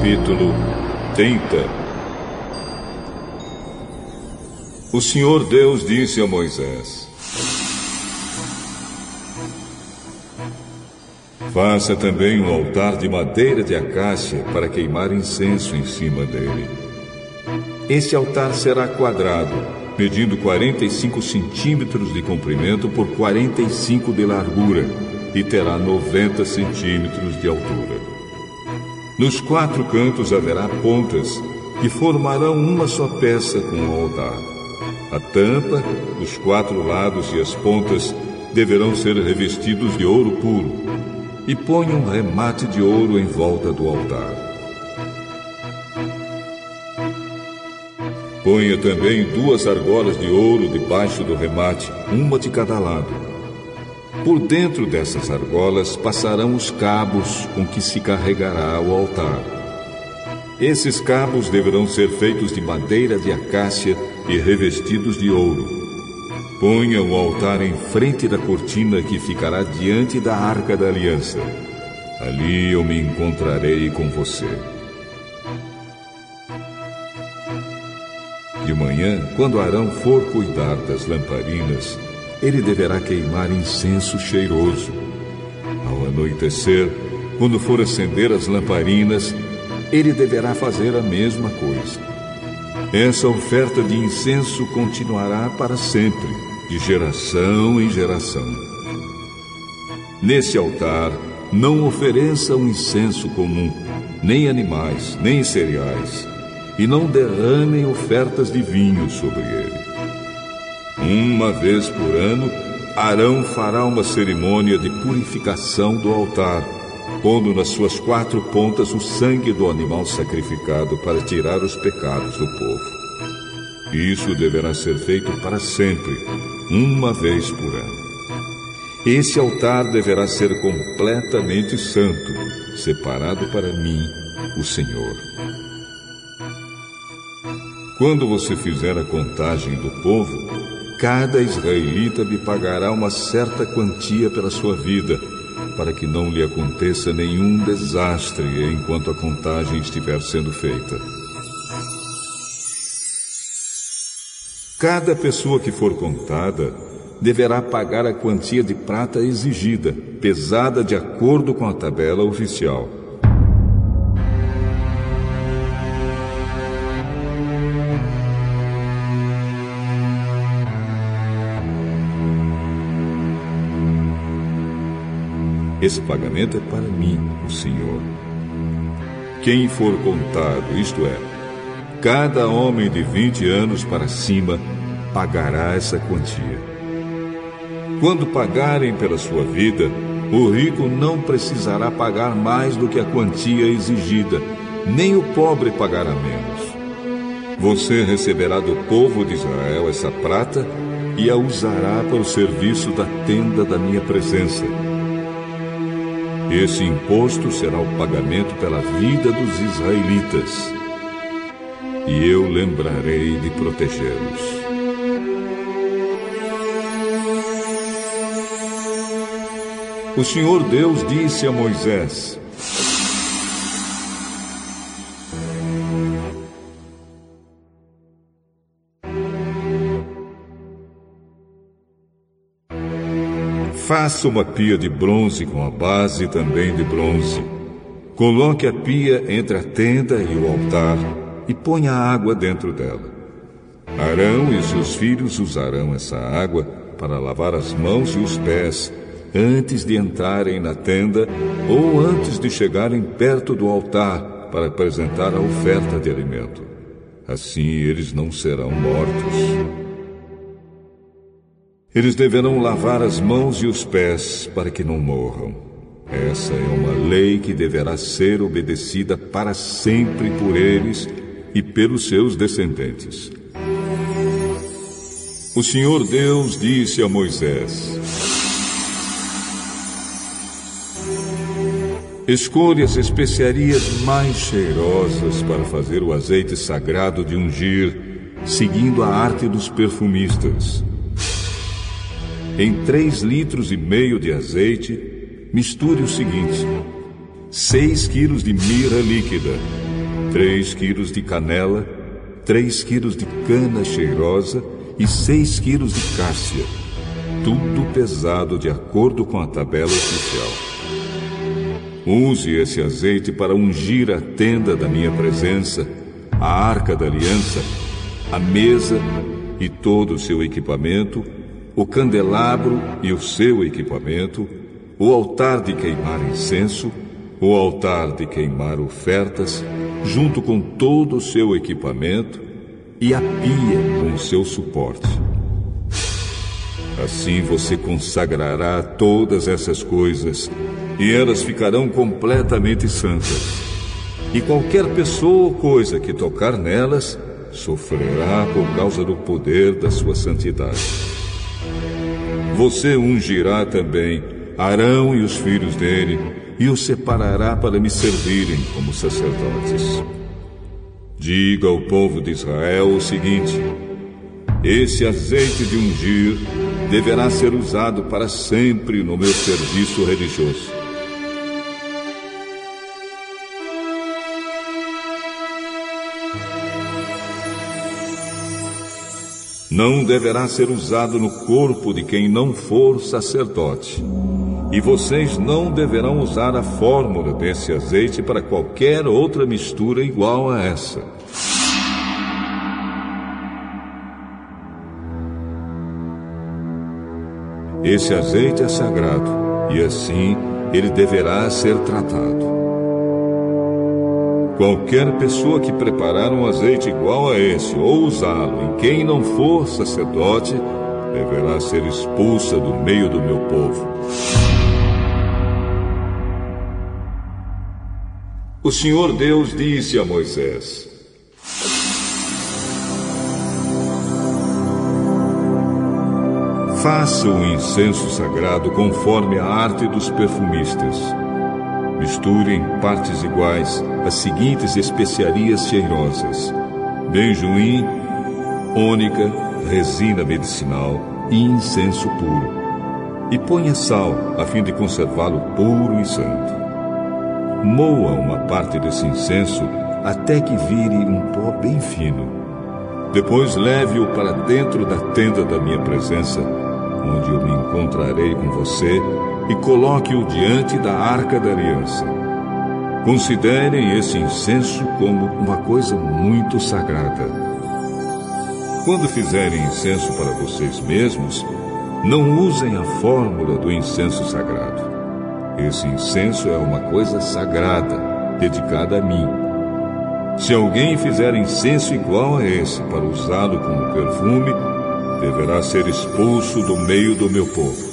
capítulo 30 O Senhor Deus disse a Moisés: Faça também um altar de madeira de acácia para queimar incenso em cima dele. Esse altar será quadrado, medindo 45 centímetros de comprimento por 45 de largura, e terá 90 centímetros de altura. Nos quatro cantos haverá pontas que formarão uma só peça com o altar. A tampa, os quatro lados e as pontas deverão ser revestidos de ouro puro, e ponha um remate de ouro em volta do altar. Ponha também duas argolas de ouro debaixo do remate, uma de cada lado. Por dentro dessas argolas passarão os cabos com que se carregará o altar. Esses cabos deverão ser feitos de madeira de acácia e revestidos de ouro. Ponha o altar em frente da cortina que ficará diante da arca da aliança. Ali eu me encontrarei com você. De manhã, quando Arão for cuidar das lamparinas, ele deverá queimar incenso cheiroso. Ao anoitecer, quando for acender as lamparinas, ele deverá fazer a mesma coisa. Essa oferta de incenso continuará para sempre de geração em geração. Nesse altar, não ofereça um incenso comum, nem animais, nem cereais, e não derramem ofertas de vinho sobre ele. Uma vez por ano, Arão fará uma cerimônia de purificação do altar, pondo nas suas quatro pontas o sangue do animal sacrificado para tirar os pecados do povo. Isso deverá ser feito para sempre, uma vez por ano. Esse altar deverá ser completamente santo, separado para mim, o Senhor. Quando você fizer a contagem do povo, cada israelita lhe pagará uma certa quantia pela sua vida, para que não lhe aconteça nenhum desastre enquanto a contagem estiver sendo feita. Cada pessoa que for contada deverá pagar a quantia de prata exigida, pesada de acordo com a tabela oficial. Esse pagamento é para mim, o Senhor. Quem for contado, isto é, Cada homem de 20 anos para cima pagará essa quantia. Quando pagarem pela sua vida, o rico não precisará pagar mais do que a quantia exigida, nem o pobre pagará menos. Você receberá do povo de Israel essa prata e a usará para o serviço da tenda da minha presença. Esse imposto será o pagamento pela vida dos israelitas e eu lembrarei de protegê-los. O Senhor Deus disse a Moisés: Faça uma pia de bronze com a base também de bronze. Coloque a pia entre a tenda e o altar e ponha água dentro dela. Arão e seus filhos usarão essa água para lavar as mãos e os pés antes de entrarem na tenda ou antes de chegarem perto do altar para apresentar a oferta de alimento. Assim eles não serão mortos. Eles deverão lavar as mãos e os pés para que não morram. Essa é uma lei que deverá ser obedecida para sempre por eles e pelos seus descendentes. O Senhor Deus disse a Moisés: Escolha as especiarias mais cheirosas para fazer o azeite sagrado de ungir, seguindo a arte dos perfumistas. Em três litros e meio de azeite, misture o seguinte: seis quilos de mirra líquida, três quilos de canela, três quilos de cana cheirosa e seis quilos de cássia, tudo pesado de acordo com a tabela oficial. Use esse azeite para ungir a tenda da minha presença, a arca da aliança, a mesa e todo o seu equipamento, o candelabro e o seu equipamento, o altar de queimar incenso, o altar de queimar ofertas, junto com todo o seu equipamento, e a pia com seu suporte. Assim você consagrará todas essas coisas, e elas ficarão completamente santas. E qualquer pessoa ou coisa que tocar nelas sofrerá por causa do poder da sua santidade. Você ungirá também Arão e os filhos dele, e os separará para me servirem como sacerdotes. Diga ao povo de Israel o seguinte: esse azeite de ungir deverá ser usado para sempre no meu serviço religioso. Não deverá ser usado no corpo de quem não for sacerdote. E vocês não deverão usar a fórmula desse azeite para qualquer outra mistura igual a essa. Esse azeite é sagrado e assim ele deverá ser tratado. Qualquer pessoa que preparar um azeite igual a esse ou usá-lo em quem não for sacerdote deverá ser expulsa do meio do meu povo. O Senhor Deus disse a Moisés: Faça o incenso sagrado conforme a arte dos perfumistas. Misture em partes iguais as seguintes especiarias cheirosas: benjoim, ônica, resina medicinal e incenso puro. E ponha sal, a fim de conservá-lo puro e santo. Moa uma parte desse incenso até que vire um pó bem fino. Depois leve-o para dentro da tenda da minha presença, onde eu me encontrarei com você, e coloque-o diante da arca da aliança. Considerem esse incenso como uma coisa muito sagrada. Quando fizerem incenso para vocês mesmos, não usem a fórmula do incenso sagrado. Esse incenso é uma coisa sagrada, dedicada a mim. Se alguém fizer incenso igual a esse para usá-lo como perfume, deverá ser expulso do meio do meu povo.